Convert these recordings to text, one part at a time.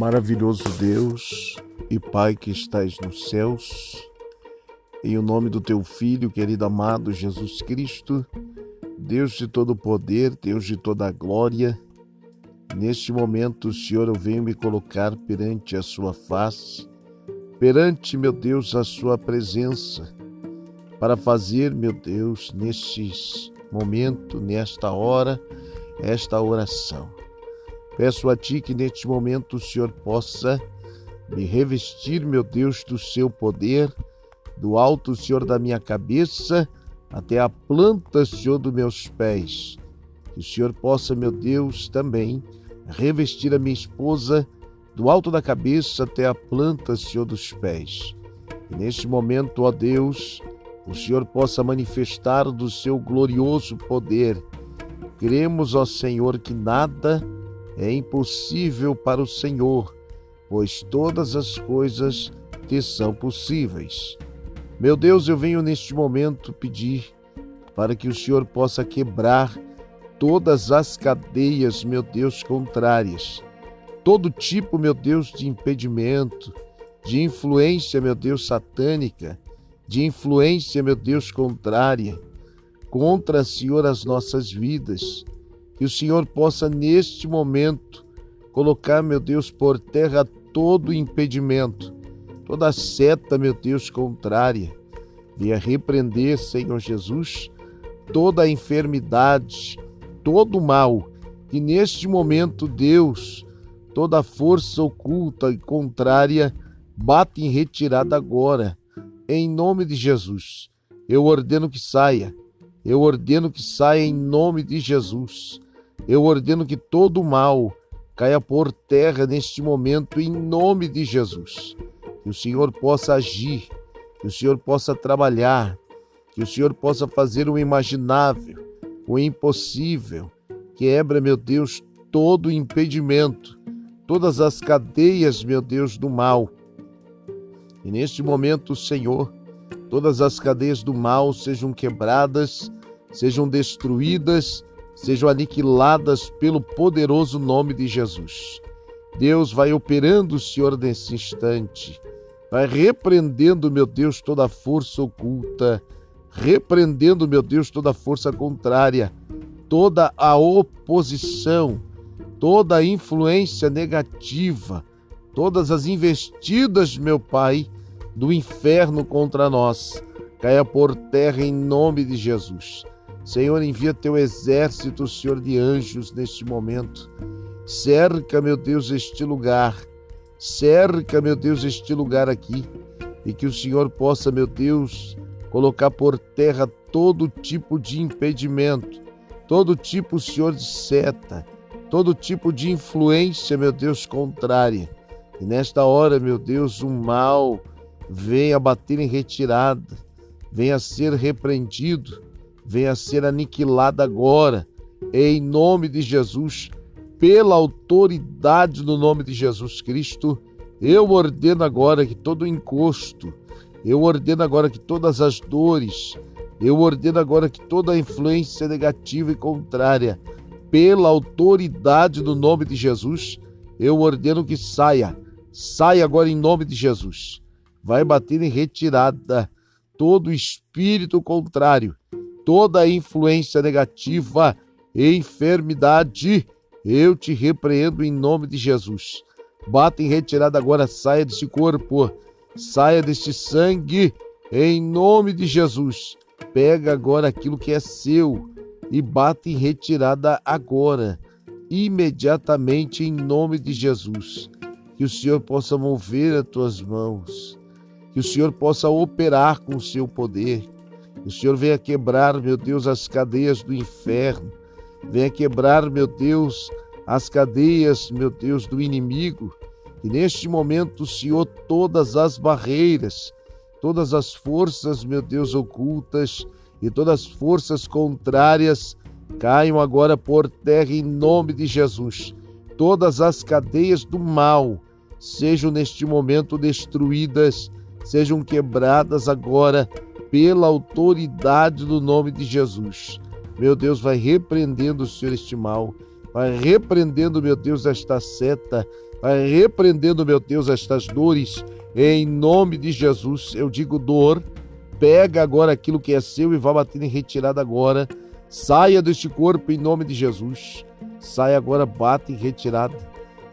Maravilhoso Deus e Pai que estais nos céus, em o nome do teu Filho, querido amado Jesus Cristo, Deus de todo poder, Deus de toda glória, neste momento, Senhor, eu venho me colocar perante a Sua face, perante, meu Deus, a Sua presença, para fazer, meu Deus, neste momento, nesta hora, esta oração. Peço a Ti que neste momento o Senhor possa me revestir, meu Deus, do Seu poder, do alto, Senhor, da minha cabeça até a planta, Senhor, dos meus pés. Que o Senhor possa, meu Deus, também revestir a minha esposa do alto da cabeça até a planta, Senhor, dos pés. E neste momento, ó Deus, o Senhor possa manifestar do seu glorioso poder. Cremos, ó Senhor, que nada é impossível para o Senhor, pois todas as coisas te são possíveis. Meu Deus, eu venho neste momento pedir para que o Senhor possa quebrar todas as cadeias, meu Deus, contrárias, todo tipo, meu Deus, de impedimento, de influência, meu Deus, satânica, de influência, meu Deus, contrária, contra, Senhor, as nossas vidas. Que o Senhor possa, neste momento, colocar, meu Deus, por terra todo impedimento, toda seta, meu Deus, contrária. Venha repreender, Senhor Jesus, toda a enfermidade, todo o mal, que neste momento, Deus, toda força oculta e contrária, bate em retirada agora, em nome de Jesus. Eu ordeno que saia, eu ordeno que saia em nome de Jesus. Eu ordeno que todo mal caia por terra neste momento, em nome de Jesus. Que o Senhor possa agir, que o Senhor possa trabalhar, que o Senhor possa fazer o imaginável, o impossível. Quebra, meu Deus, todo impedimento, todas as cadeias, meu Deus, do mal. E neste momento, Senhor, todas as cadeias do mal sejam quebradas, sejam destruídas sejam aniquiladas pelo poderoso nome de Jesus. Deus vai operando, Senhor, nesse instante, vai repreendendo, meu Deus, toda força oculta, repreendendo, meu Deus, toda força contrária, toda a oposição, toda a influência negativa, todas as investidas, meu Pai, do inferno contra nós, caia por terra em nome de Jesus. Senhor, envia teu exército, Senhor, de anjos neste momento. Cerca, meu Deus, este lugar. Cerca, meu Deus, este lugar aqui. E que o Senhor possa, meu Deus, colocar por terra todo tipo de impedimento, todo tipo, Senhor, de seta, todo tipo de influência, meu Deus, contrária. E nesta hora, meu Deus, o mal venha bater em retirada, venha ser repreendido venha a ser aniquilada agora, em nome de Jesus, pela autoridade do nome de Jesus Cristo. Eu ordeno agora que todo encosto, eu ordeno agora que todas as dores, eu ordeno agora que toda influência negativa e contrária, pela autoridade do nome de Jesus, eu ordeno que saia, saia agora em nome de Jesus. Vai bater em retirada todo espírito contrário toda a influência negativa e enfermidade, eu te repreendo em nome de Jesus. Bata em retirada agora, saia desse corpo, saia desse sangue, em nome de Jesus. Pega agora aquilo que é seu e bata em retirada agora, imediatamente, em nome de Jesus. Que o Senhor possa mover as tuas mãos, que o Senhor possa operar com o seu poder o Senhor venha quebrar, meu Deus, as cadeias do inferno. Venha quebrar, meu Deus, as cadeias, meu Deus, do inimigo. E neste momento, Senhor, todas as barreiras, todas as forças, meu Deus, ocultas e todas as forças contrárias caiam agora por terra em nome de Jesus. Todas as cadeias do mal sejam neste momento destruídas, sejam quebradas agora pela autoridade do nome de Jesus. Meu Deus, vai repreendendo, Senhor, este mal vai repreendendo, meu Deus, esta seta, vai repreendendo, meu Deus, estas dores, em nome de Jesus. Eu digo dor, pega agora aquilo que é seu e vá bater em retirada agora. Saia deste corpo em nome de Jesus. Saia agora, bate em retirada.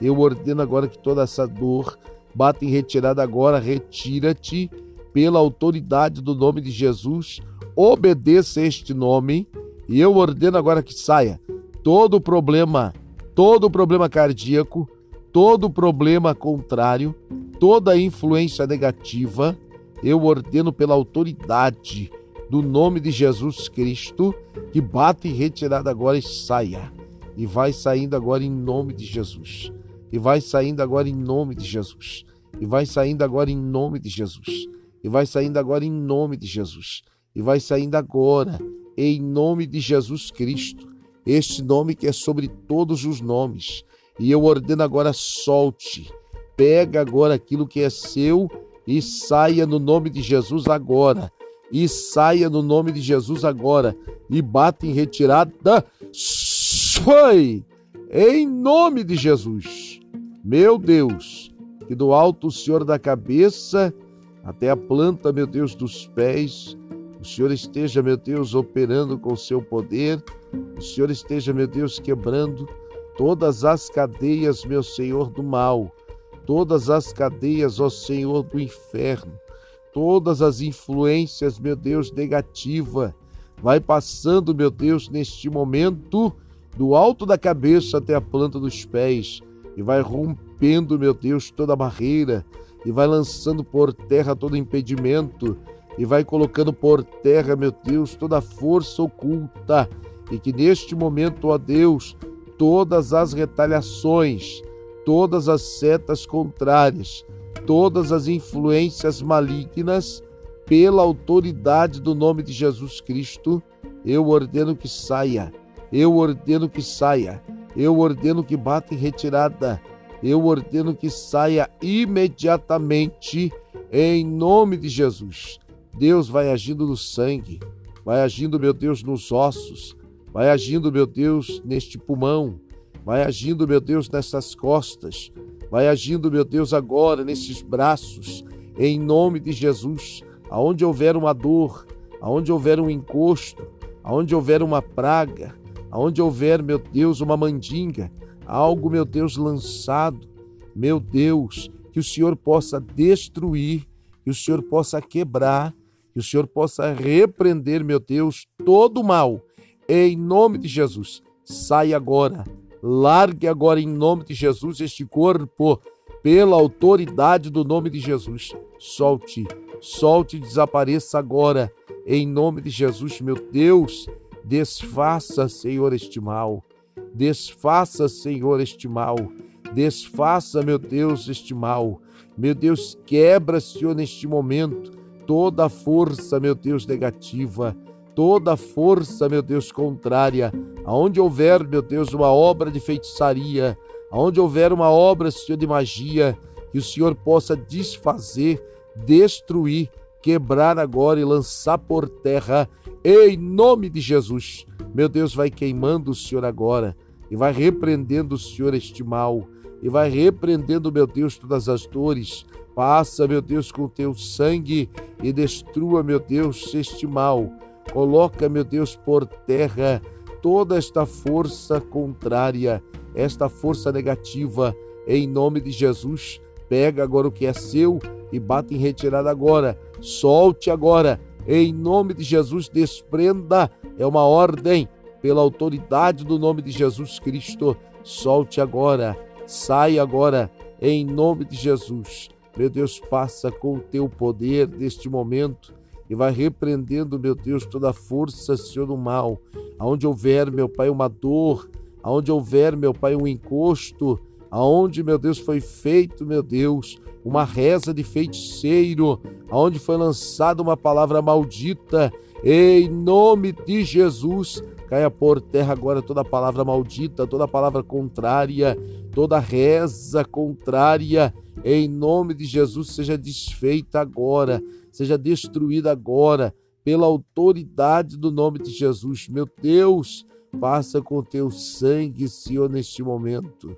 Eu ordeno agora que toda essa dor bata em retirada agora, retira-te pela autoridade do nome de Jesus. Obedeça este nome e eu ordeno agora que saia todo problema, todo problema cardíaco, todo problema contrário, toda influência negativa, eu ordeno pela autoridade do nome de Jesus Cristo que bata em retirada agora e saia. E vai saindo agora em nome de Jesus. E vai saindo agora em nome de Jesus. E vai saindo agora em nome de Jesus. E vai saindo agora em nome de Jesus. E vai saindo agora em nome de Jesus Cristo. Este nome que é sobre todos os nomes. E eu ordeno agora solte. Pega agora aquilo que é seu e saia no nome de Jesus agora. E saia no nome de Jesus agora. E bata em retirada. Foi! Em nome de Jesus. Meu Deus, que do alto o Senhor da cabeça até a planta, meu Deus, dos pés, o Senhor esteja, meu Deus, operando com o seu poder, o Senhor esteja, meu Deus, quebrando todas as cadeias, meu Senhor, do mal, todas as cadeias, ó Senhor, do inferno, todas as influências, meu Deus, negativa, vai passando, meu Deus, neste momento, do alto da cabeça até a planta dos pés, e vai rompendo, meu Deus, toda barreira, e vai lançando por terra todo impedimento, e vai colocando por terra, meu Deus, toda força oculta, e que neste momento, ó Deus, todas as retaliações, todas as setas contrárias, todas as influências malignas, pela autoridade do nome de Jesus Cristo, eu ordeno que saia, eu ordeno que saia, eu ordeno que bata em retirada, eu ordeno que saia imediatamente em nome de Jesus. Deus vai agindo no sangue, vai agindo, meu Deus, nos ossos, vai agindo, meu Deus, neste pulmão, vai agindo, meu Deus, nessas costas, vai agindo, meu Deus, agora nesses braços, em nome de Jesus. Aonde houver uma dor, aonde houver um encosto, aonde houver uma praga, aonde houver, meu Deus, uma mandinga, algo, meu Deus, lançado, meu Deus, que o Senhor possa destruir, que o Senhor possa quebrar, que o Senhor possa repreender, meu Deus, todo o mal, em nome de Jesus. Sai agora, largue agora em nome de Jesus este corpo, pela autoridade do nome de Jesus. Solte, solte e desapareça agora, em nome de Jesus, meu Deus. Desfaça, Senhor, este mal. Desfaça, Senhor, este mal. Desfaça, meu Deus, este mal. Meu Deus, quebra, Senhor, neste momento, toda a força, meu Deus, negativa, toda a força, meu Deus, contrária. Aonde houver, meu Deus, uma obra de feitiçaria, aonde houver uma obra, Senhor, de magia, que o Senhor possa desfazer, destruir, quebrar agora e lançar por terra, em nome de Jesus. Meu Deus, vai queimando o Senhor agora e vai repreendendo o Senhor este mal e vai repreendendo, meu Deus, todas as dores. Passa, meu Deus, com o teu sangue e destrua, meu Deus, este mal. Coloca, meu Deus, por terra toda esta força contrária, esta força negativa, em nome de Jesus. Pega agora o que é seu e bate em retirada agora. Solte agora, em nome de Jesus, desprenda. É uma ordem pela autoridade do nome de Jesus Cristo. Solte agora, sai agora, em nome de Jesus. Meu Deus, passa com o teu poder neste momento e vai repreendendo, meu Deus, toda força, Senhor, do mal. Aonde houver, meu Pai, uma dor, aonde houver, meu Pai, um encosto, aonde, meu Deus, foi feito, meu Deus, uma reza de feiticeiro, aonde foi lançada uma palavra maldita, em nome de Jesus, caia por terra agora toda palavra maldita, toda palavra contrária, toda reza contrária, em nome de Jesus, seja desfeita agora, seja destruída agora, pela autoridade do nome de Jesus. Meu Deus, Passa com teu sangue, Senhor, neste momento.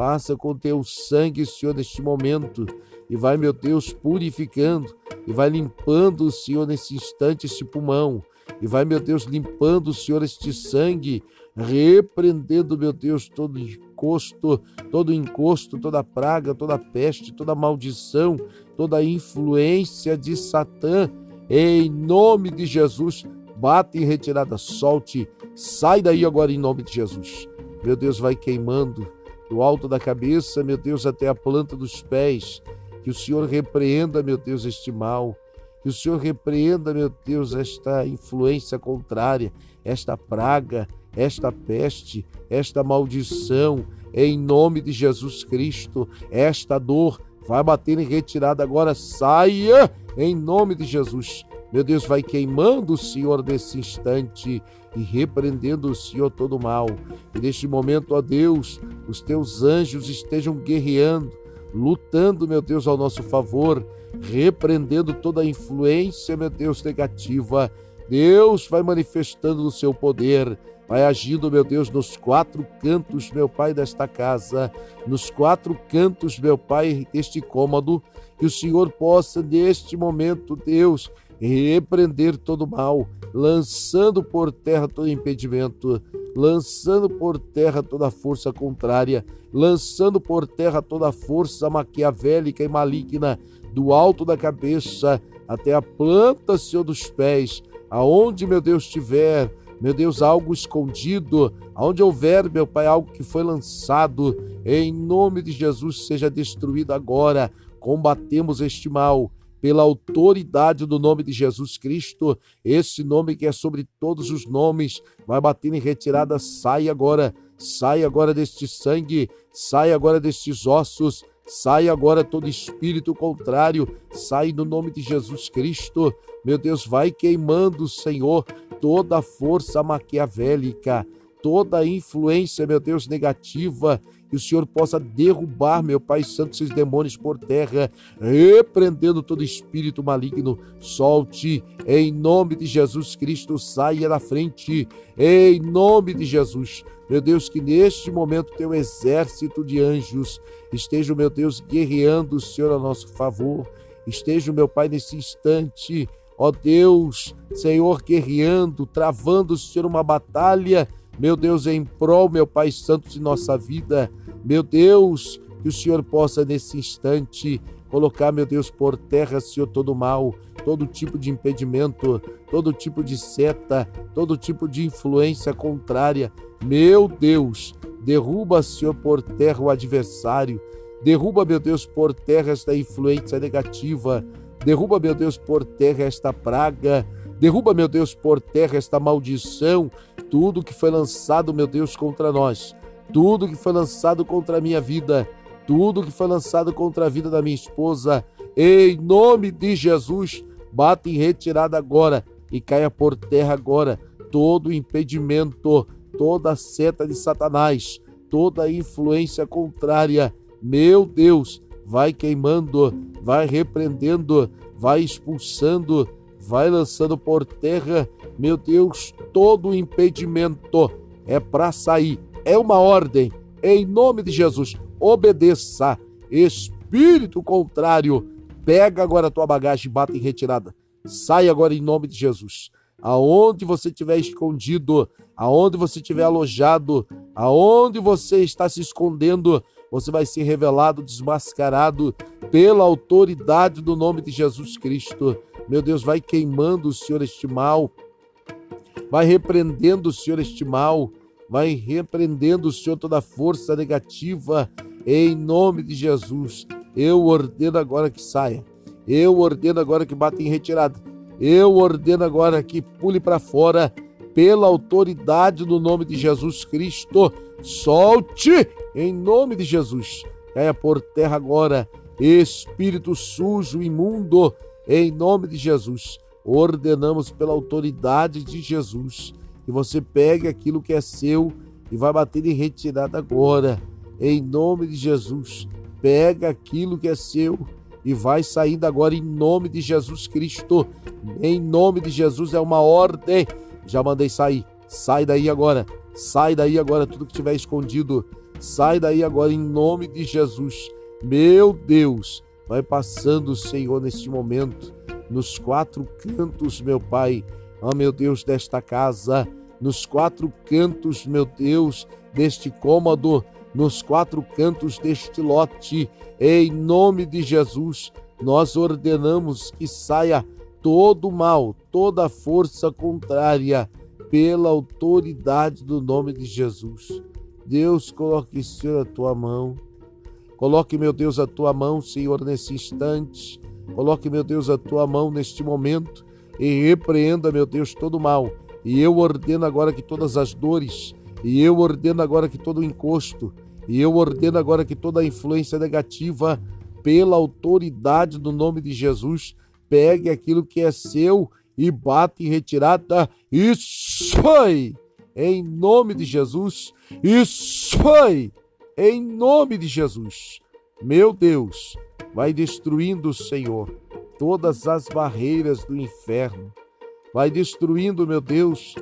Passa com teu sangue, Senhor, neste momento. E vai, meu Deus, purificando. E vai limpando, Senhor, nesse instante, esse pulmão. E vai, meu Deus, limpando, Senhor, este sangue. Repreendendo, meu Deus, todo encosto, todo encosto, toda praga, toda peste, toda maldição, toda influência de Satã. Em nome de Jesus, bate em retirada, solte, sai daí agora em nome de Jesus. Meu Deus, vai queimando do alto da cabeça, meu Deus, até a planta dos pés. Que o Senhor repreenda, meu Deus, este mal. Que o Senhor repreenda, meu Deus, esta influência contrária, esta praga, esta peste, esta maldição, em nome de Jesus Cristo. Esta dor vai bater em retirada agora, saia em nome de Jesus. Meu Deus, vai queimando o Senhor nesse instante e repreendendo o Senhor todo mal. E neste momento, ó Deus, os teus anjos estejam guerreando, lutando, meu Deus, ao nosso favor, repreendendo toda a influência, meu Deus, negativa. Deus vai manifestando o seu poder, vai agindo, meu Deus, nos quatro cantos, meu Pai, desta casa, nos quatro cantos, meu Pai, deste cômodo, que o Senhor possa, neste momento, Deus, repreender todo mal, lançando por terra todo impedimento, lançando por terra toda força contrária, lançando por terra toda força maquiavélica e maligna, do alto da cabeça até a planta, Senhor, dos pés, aonde, meu Deus, estiver, meu Deus, algo escondido, aonde houver, meu Pai, algo que foi lançado, em nome de Jesus, seja destruído agora. Combatemos este mal, pela autoridade do nome de Jesus Cristo, esse nome que é sobre todos os nomes, vai bater em retirada, sai agora, sai agora deste sangue, sai agora destes ossos, sai agora todo espírito contrário, sai no nome de Jesus Cristo. Meu Deus, vai queimando, Senhor, toda força maquiavélica, toda influência, meu Deus, negativa que o Senhor possa derrubar, meu Pai Santo, esses demônios por terra, repreendendo todo espírito maligno. Solte, em nome de Jesus Cristo, saia da frente, em nome de Jesus. Meu Deus, que neste momento teu exército de anjos esteja, meu Deus, guerreando, Senhor, a nosso favor. Esteja, meu Pai, nesse instante, ó Deus, Senhor, guerreando, travando, Senhor, uma batalha meu Deus, em prol, meu Pai Santo, de nossa vida. Meu Deus, que o Senhor possa nesse instante colocar, meu Deus, por terra, Senhor, todo mal, todo tipo de impedimento, todo tipo de seta, todo tipo de influência contrária. Meu Deus, derruba, Senhor, por terra o adversário. Derruba, meu Deus, por terra esta influência negativa. Derruba, meu Deus, por terra esta praga. Derruba, meu Deus, por terra esta maldição. Tudo que foi lançado, meu Deus, contra nós, tudo que foi lançado contra a minha vida, tudo que foi lançado contra a vida da minha esposa, em nome de Jesus, bate em retirada agora e caia por terra agora todo impedimento, toda seta de Satanás, toda influência contrária. Meu Deus, vai queimando, vai repreendendo, vai expulsando, vai lançando por terra meu Deus, todo impedimento é para sair. É uma ordem. Em nome de Jesus, obedeça. Espírito contrário, pega agora a tua bagagem e bata em retirada. Sai agora em nome de Jesus. Aonde você estiver escondido, aonde você estiver alojado, aonde você está se escondendo, você vai ser revelado, desmascarado pela autoridade do nome de Jesus Cristo. Meu Deus, vai queimando o Senhor este mal, Vai repreendendo, Senhor, este mal. Vai repreendendo, Senhor, toda força negativa. Em nome de Jesus. Eu ordeno agora que saia. Eu ordeno agora que bata em retirada. Eu ordeno agora que pule para fora pela autoridade do nome de Jesus Cristo. Solte em nome de Jesus. Caia por terra agora, espírito sujo, imundo, em nome de Jesus ordenamos pela autoridade de Jesus que você pegue aquilo que é seu e vai bater em retirada agora, em nome de Jesus. Pega aquilo que é seu e vai saindo agora em nome de Jesus Cristo. Em nome de Jesus é uma ordem. Já mandei sair. Sai daí agora. Sai daí agora tudo que estiver escondido. Sai daí agora em nome de Jesus. Meu Deus, vai passando, Senhor, neste momento, nos quatro cantos, meu Pai. Ó meu Deus, desta casa, nos quatro cantos, meu Deus, deste cômodo, nos quatro cantos deste lote, em nome de Jesus, nós ordenamos que saia todo mal, toda força contrária, pela autoridade do nome de Jesus. Deus, coloque, Senhor, a tua mão. Coloque, meu Deus, a tua mão, Senhor, nesse instante. Coloque, meu Deus, a tua mão neste momento e repreenda, meu Deus, todo mal. E eu ordeno agora que todas as dores, e eu ordeno agora que todo encosto, e eu ordeno agora que toda influência negativa, pela autoridade do nome de Jesus, pegue aquilo que é seu e bate em retirada. Isso foi! Em nome de Jesus. Isso foi! Em nome de Jesus. Meu Deus, vai destruindo, Senhor, todas as barreiras do inferno. Vai destruindo, meu Deus,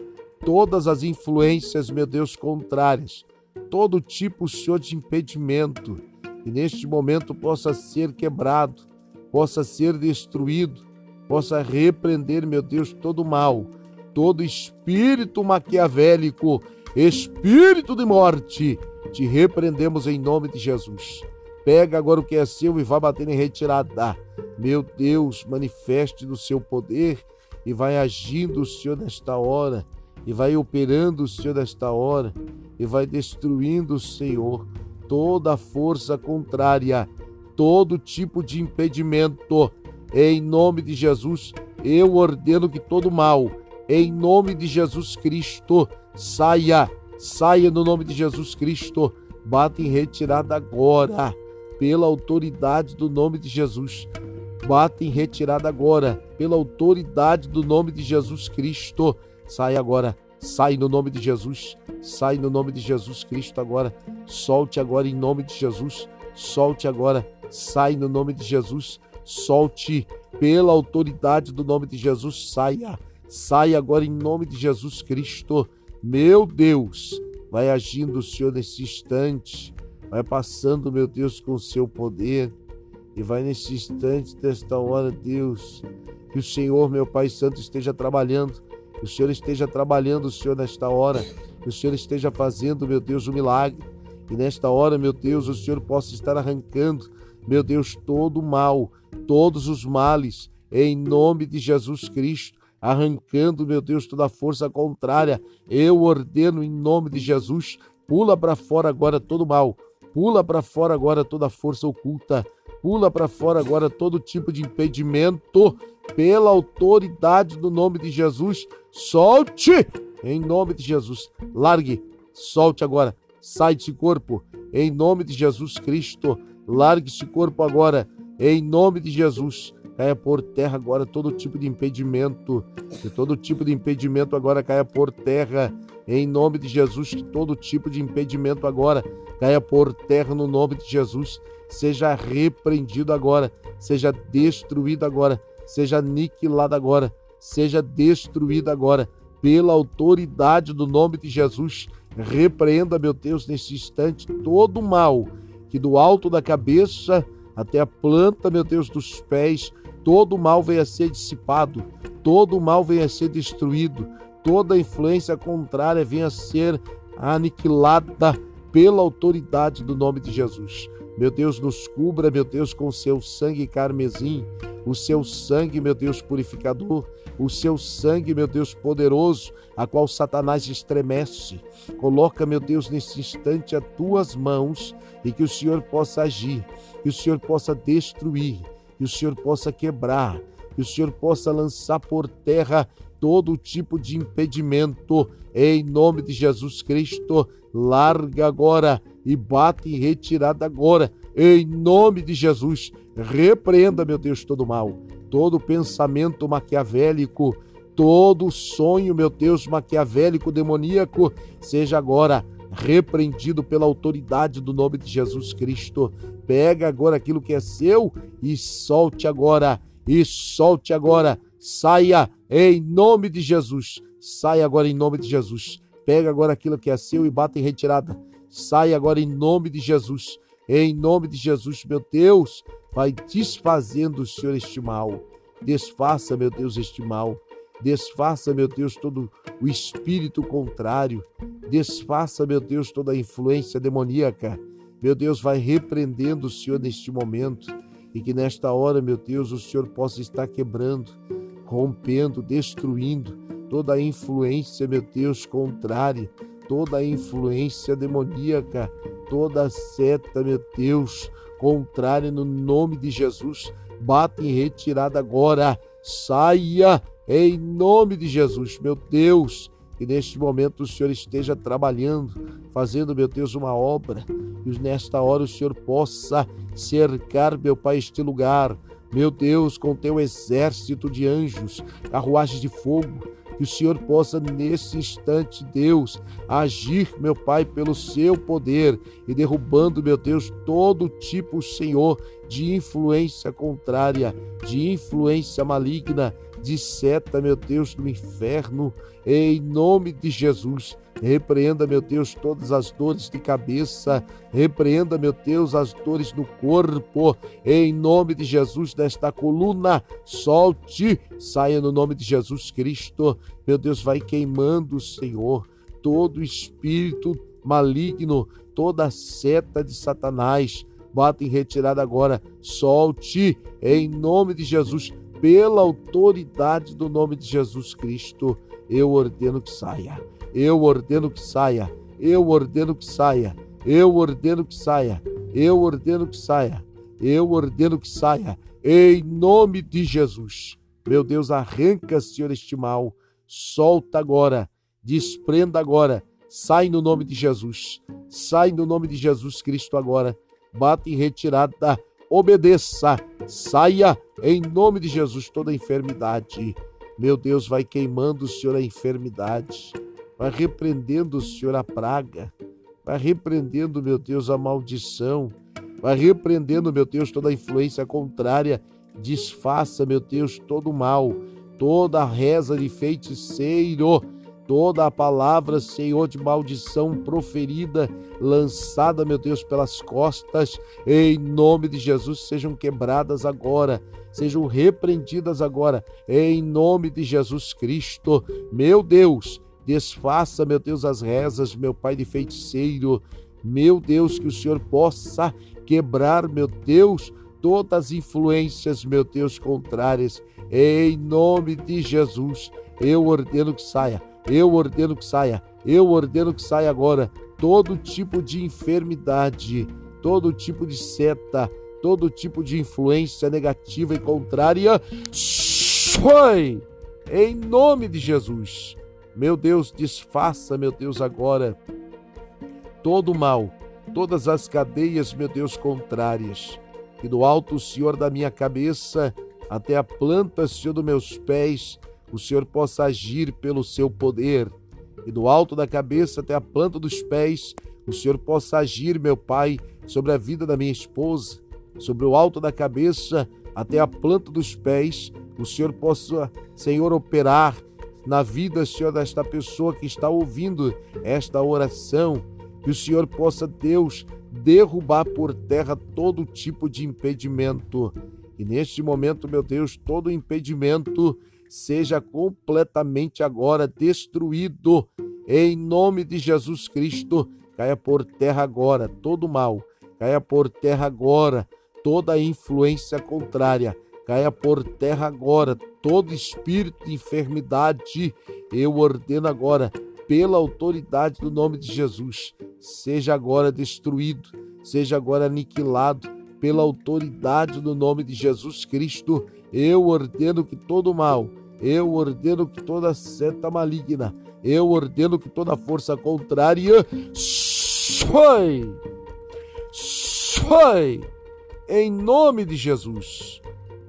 todas as influências, meu Deus, contrárias. Todo tipo, Senhor, de impedimento. Que neste momento possa ser quebrado, possa ser destruído possa repreender, meu Deus, todo mal, todo espírito maquiavélico, espírito de morte, te repreendemos em nome de Jesus. Pega agora o que é seu e vá bater em retirada. Meu Deus, manifeste do seu poder e vai agindo, Senhor, nesta hora, e vai operando, Senhor, nesta hora, e vai destruindo, Senhor, toda força contrária, todo tipo de impedimento em nome de Jesus, eu ordeno que todo mal, em nome de Jesus Cristo, saia, saia no nome de Jesus Cristo, bata em retirada agora, pela autoridade do nome de Jesus. Bata em retirada agora, pela autoridade do nome de Jesus Cristo. Sai agora, sai no nome de Jesus, sai no nome de Jesus Cristo agora. Solte agora em nome de Jesus, solte agora, sai no nome de Jesus solte pela autoridade do nome de Jesus, saia, saia agora em nome de Jesus Cristo. Meu Deus, vai agindo o Senhor nesse instante, vai passando, meu Deus, com o seu poder e vai nesse instante desta hora, Deus, que o Senhor, meu Pai Santo, esteja trabalhando, que o Senhor esteja trabalhando, Senhor, nesta hora, que o Senhor esteja fazendo, meu Deus, o um milagre. E nesta hora, meu Deus, o Senhor possa estar arrancando, meu Deus, todo o mal, todos os males, em nome de Jesus Cristo, arrancando, meu Deus, toda força contrária. Eu ordeno em nome de Jesus, pula para fora agora todo mal, pula para fora agora toda força oculta, pula para fora agora todo tipo de impedimento, pela autoridade do nome de Jesus, solte em nome de Jesus, largue, solte agora, sai desse corpo, em nome de Jesus Cristo, largue esse corpo agora em nome de Jesus, caia por terra agora todo tipo de impedimento, que todo tipo de impedimento agora caia por terra. Em nome de Jesus, que todo tipo de impedimento agora caia por terra no nome de Jesus. Seja repreendido agora, seja destruído agora, seja aniquilado agora, seja destruído agora pela autoridade do nome de Jesus. Repreenda, meu Deus, nesse instante todo mal que do alto da cabeça até a planta, meu Deus, dos pés, todo o mal venha a ser dissipado, todo o mal venha a ser destruído, toda influência contrária venha a ser aniquilada pela autoridade do nome de Jesus. Meu Deus, nos cubra, meu Deus, com seu sangue carmesim, o seu sangue, meu Deus, purificador, o seu sangue, meu Deus, poderoso, a qual Satanás estremece. Coloca, meu Deus, nesse instante as tuas mãos e que o Senhor possa agir, que o Senhor possa destruir, que o Senhor possa quebrar, que o Senhor possa lançar por terra todo tipo de impedimento, em nome de Jesus Cristo. Larga agora e bate em retirada agora, em nome de Jesus. Repreenda, meu Deus, todo mal, todo pensamento maquiavélico, todo sonho, meu Deus, maquiavélico, demoníaco, seja agora repreendido pela autoridade do nome de Jesus Cristo. Pega agora aquilo que é seu e solte agora, e solte agora. Saia em nome de Jesus. Saia agora em nome de Jesus Pega agora aquilo que é seu e bata em retirada. Sai agora em nome de Jesus. Em nome de Jesus, meu Deus, vai desfazendo, Senhor, este mal. Desfaça, meu Deus, este mal. Desfaça, meu Deus, todo o espírito contrário. Desfaça, meu Deus, toda a influência demoníaca. Meu Deus, vai repreendendo o Senhor neste momento. E que nesta hora, meu Deus, o Senhor possa estar quebrando, rompendo, destruindo toda a influência, meu Deus, contrária, toda a influência demoníaca, toda a seta, meu Deus, contrária no nome de Jesus. Bate em retirada agora. Saia em nome de Jesus, meu Deus, que neste momento o Senhor esteja trabalhando, fazendo, meu Deus, uma obra, e nesta hora o Senhor possa cercar, meu Pai, este lugar, meu Deus, com teu exército de anjos, carruagens de fogo, que o Senhor possa, nesse instante, Deus, agir, meu Pai, pelo seu poder e derrubando, meu Deus, todo tipo, Senhor, de influência contrária, de influência maligna, de seta, meu Deus, do inferno, em nome de Jesus. Repreenda, meu Deus, todas as dores de cabeça. Repreenda, meu Deus, as dores no corpo. Em nome de Jesus, desta coluna, solte, saia no nome de Jesus Cristo. Meu Deus, vai queimando, Senhor, todo espírito maligno, toda seta de Satanás. Bata em retirada agora. Solte, em nome de Jesus, pela autoridade do nome de Jesus Cristo. Eu ordeno que saia eu ordeno que saia. Eu ordeno que saia. Eu ordeno que saia. Eu ordeno que saia. Eu ordeno que saia. Em nome de Jesus. Meu Deus, arranca, Senhor, este mal. Solta agora. Desprenda agora. Sai no nome de Jesus. Sai no nome de Jesus Cristo agora. Bate em retirada. Obedeça. Saia em nome de Jesus toda enfermidade. Meu Deus, vai queimando, Senhor, a enfermidade vai repreendendo, Senhor, a praga, vai repreendendo, meu Deus, a maldição, vai repreendendo, meu Deus, toda a influência contrária, desfaça, meu Deus, todo o mal, toda a reza de feiticeiro, toda a palavra, Senhor, de maldição proferida, lançada, meu Deus, pelas costas, em nome de Jesus, sejam quebradas agora, sejam repreendidas agora, em nome de Jesus Cristo, meu Deus Desfaça, meu Deus, as rezas, meu Pai de feiticeiro. Meu Deus, que o Senhor possa quebrar, meu Deus, todas as influências, meu Deus, contrárias. Em nome de Jesus, eu ordeno que saia, eu ordeno que saia, eu ordeno que saia agora todo tipo de enfermidade, todo tipo de seta, todo tipo de influência negativa e contrária. Foi! Em nome de Jesus. Meu Deus, desfaça, meu Deus, agora todo o mal, todas as cadeias, meu Deus, contrárias. E do alto, Senhor, da minha cabeça até a planta, Senhor, dos meus pés, o Senhor possa agir pelo seu poder. E do alto da cabeça até a planta dos pés, o Senhor possa agir, meu Pai, sobre a vida da minha esposa, sobre o alto da cabeça até a planta dos pés, o Senhor possa, Senhor, operar na vida, Senhor, desta pessoa que está ouvindo esta oração. Que o Senhor possa, Deus, derrubar por terra todo tipo de impedimento. E neste momento, meu Deus, todo impedimento seja completamente agora destruído. Em nome de Jesus Cristo, caia por terra agora todo mal, caia por terra agora toda influência contrária Caia por terra agora todo espírito de enfermidade. Eu ordeno agora, pela autoridade do nome de Jesus, seja agora destruído, seja agora aniquilado, pela autoridade do nome de Jesus Cristo. Eu ordeno que todo mal, eu ordeno que toda seta maligna, eu ordeno que toda força contrária foi, foi, em nome de Jesus.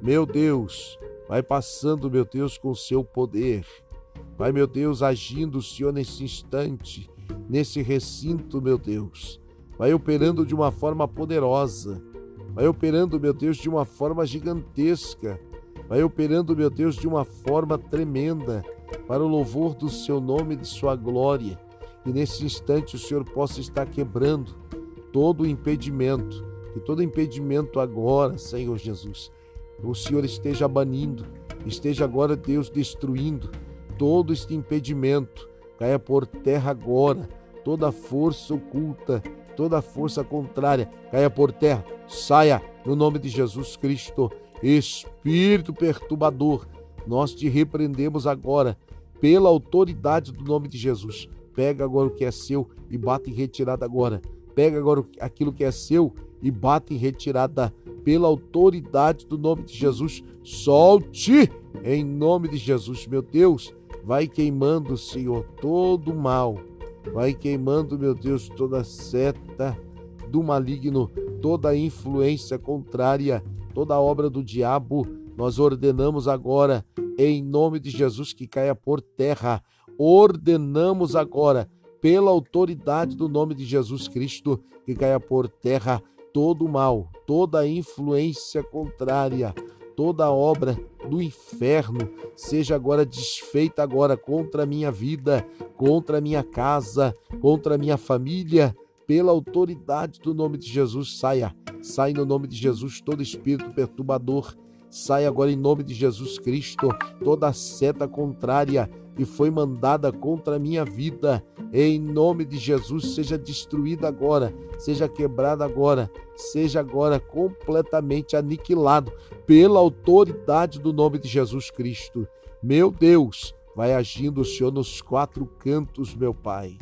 Meu Deus, vai passando, meu Deus, com o seu poder. Vai, meu Deus, agindo, Senhor, nesse instante, nesse recinto, meu Deus. Vai operando de uma forma poderosa. Vai operando, meu Deus, de uma forma gigantesca. Vai operando, meu Deus, de uma forma tremenda, para o louvor do seu nome e de sua glória. e nesse instante o Senhor possa estar quebrando todo o impedimento, que todo impedimento agora, Senhor Jesus, o Senhor esteja banindo, esteja agora, Deus, destruindo todo este impedimento, caia por terra agora, toda força oculta, toda força contrária, caia por terra, saia no nome de Jesus Cristo. Espírito perturbador, nós te repreendemos agora pela autoridade do nome de Jesus. Pega agora o que é seu e bate em retirada agora. Pega agora aquilo que é seu e bate em retirada pela autoridade do nome de Jesus. Solte em nome de Jesus, meu Deus. Vai queimando, Senhor, todo o mal. Vai queimando, meu Deus, toda seta do maligno, toda influência contrária, toda obra do diabo. Nós ordenamos agora, em nome de Jesus, que caia por terra. Ordenamos agora, pela autoridade do nome de Jesus Cristo, que caia por terra todo mal, toda influência contrária, toda obra do inferno seja agora desfeita agora contra a minha vida, contra a minha casa, contra a minha família, pela autoridade do nome de Jesus, saia, saia no nome de Jesus todo espírito perturbador, saia agora em nome de Jesus Cristo toda seta contrária que foi mandada contra a minha vida, em nome de Jesus, seja destruída agora, seja quebrada agora, seja agora completamente aniquilado pela autoridade do nome de Jesus Cristo. Meu Deus, vai agindo o Senhor nos quatro cantos, meu Pai.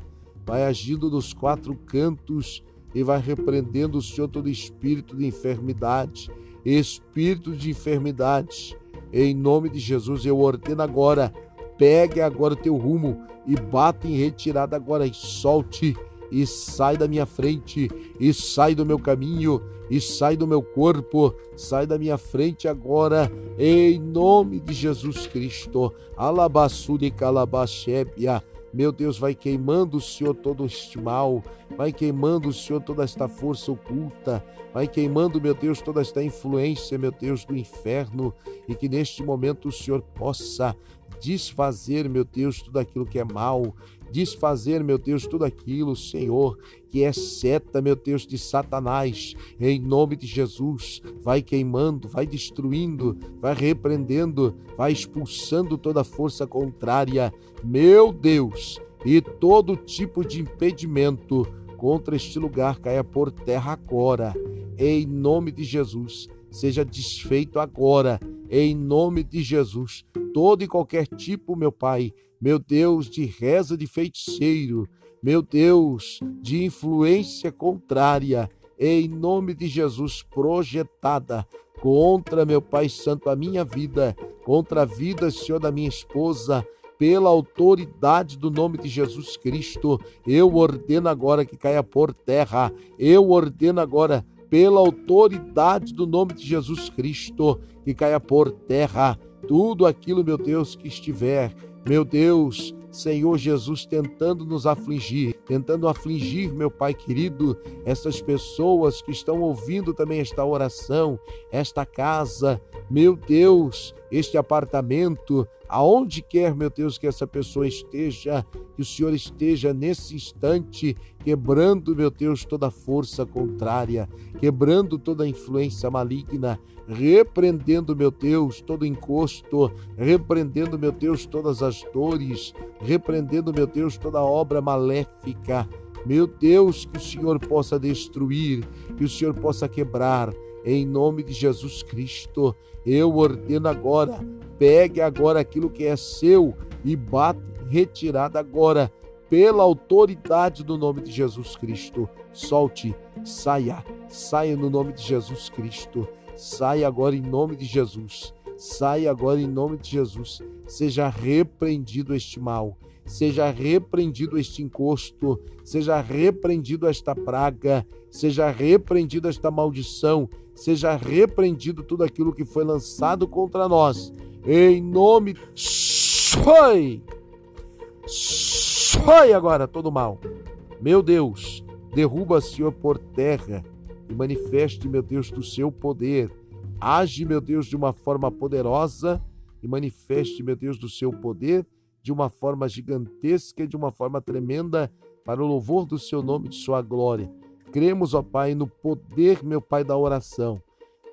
Vai agindo nos quatro cantos e vai repreendendo o Senhor todo espírito de enfermidade, espírito de enfermidade. Em nome de Jesus, eu ordeno agora Pegue agora o teu rumo e bata em retirada agora e solte e sai da minha frente e sai do meu caminho e sai do meu corpo, sai da minha frente agora, em nome de Jesus Cristo. Alabassuri calabachébia. Meu Deus, vai queimando o Senhor todo este mal, vai queimando o Senhor toda esta força oculta, vai queimando, meu Deus, toda esta influência, meu Deus, do inferno, e que neste momento o Senhor possa desfazer, meu Deus, tudo aquilo que é mal, desfazer, meu Deus, tudo aquilo, Senhor, que é seta, meu Deus, de Satanás, em nome de Jesus, vai queimando, vai destruindo, vai repreendendo, vai expulsando toda força contrária, meu Deus, e todo tipo de impedimento contra este lugar caia por terra agora, em nome de Jesus, seja desfeito agora, em nome de Jesus todo e qualquer tipo, meu Pai, meu Deus, de reza de feiticeiro, meu Deus, de influência contrária, em nome de Jesus, projetada contra, meu Pai Santo, a minha vida, contra a vida, Senhor, da minha esposa, pela autoridade do nome de Jesus Cristo, eu ordeno agora que caia por terra, eu ordeno agora pela autoridade do nome de Jesus Cristo, que caia por terra tudo aquilo, meu Deus, que estiver, meu Deus, Senhor Jesus, tentando nos afligir, tentando afligir, meu Pai querido, essas pessoas que estão ouvindo também esta oração, esta casa, meu Deus, este apartamento, aonde quer, meu Deus, que essa pessoa esteja, que o Senhor esteja nesse instante quebrando, meu Deus, toda força contrária, quebrando toda influência maligna, repreendendo, meu Deus, todo encosto, repreendendo, meu Deus, todas as dores, repreendendo, meu Deus, toda obra maléfica. Meu Deus, que o Senhor possa destruir, que o Senhor possa quebrar, em nome de Jesus Cristo. Eu ordeno agora, pegue agora aquilo que é seu e bate retirada agora, pela autoridade do nome de Jesus Cristo. Solte, saia, saia no nome de Jesus Cristo. Saia agora em nome de Jesus. Saia agora em nome de Jesus. Seja repreendido este mal. Seja repreendido este encosto. Seja repreendido esta praga. Seja repreendido esta maldição. Seja repreendido tudo aquilo que foi lançado contra nós. Em nome. Foi! Foi agora todo mal. Meu Deus, derruba, Senhor, por terra e manifeste, meu Deus, do seu poder. Age, meu Deus, de uma forma poderosa e manifeste, meu Deus, do seu poder de uma forma gigantesca e de uma forma tremenda para o louvor do seu nome e de sua glória. Cremos, ó Pai, no poder, meu Pai, da oração.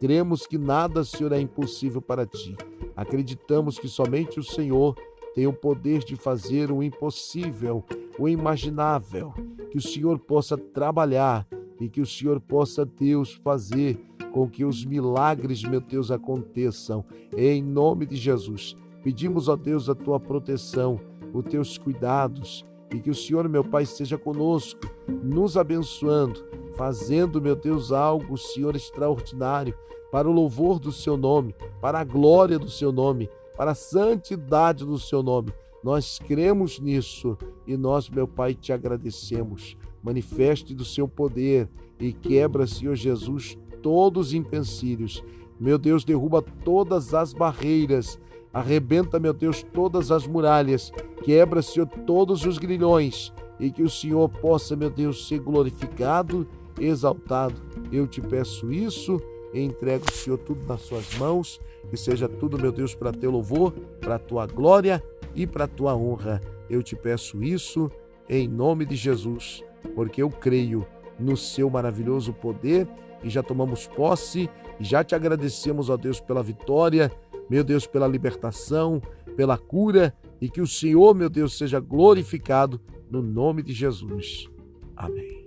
Cremos que nada, Senhor, é impossível para ti. Acreditamos que somente o Senhor tem o poder de fazer o impossível, o imaginável, que o Senhor possa trabalhar e que o Senhor possa, Deus, fazer com que os milagres, meu Deus, aconteçam. Em nome de Jesus, pedimos, ó Deus, a tua proteção, os teus cuidados e que o Senhor, meu Pai, esteja conosco, nos abençoando, fazendo, meu Deus, algo, Senhor, extraordinário para o louvor do seu nome, para a glória do seu nome, para a santidade do seu nome. Nós cremos nisso e nós, meu Pai, te agradecemos. Manifeste do seu poder e quebra, Senhor Jesus, todos os empecilhos. Meu Deus, derruba todas as barreiras, arrebenta, meu Deus, todas as muralhas, quebra, Senhor, todos os grilhões e que o Senhor possa, meu Deus, ser glorificado, exaltado. Eu te peço isso e entrego, Senhor, tudo nas suas mãos, que seja tudo, meu Deus, para teu louvor, para tua glória e para tua honra. Eu te peço isso em nome de Jesus, porque eu creio no seu maravilhoso poder e já tomamos posse e já te agradecemos, ó Deus, pela vitória, meu Deus, pela libertação, pela cura e que o Senhor, meu Deus, seja glorificado no nome de Jesus. Amém.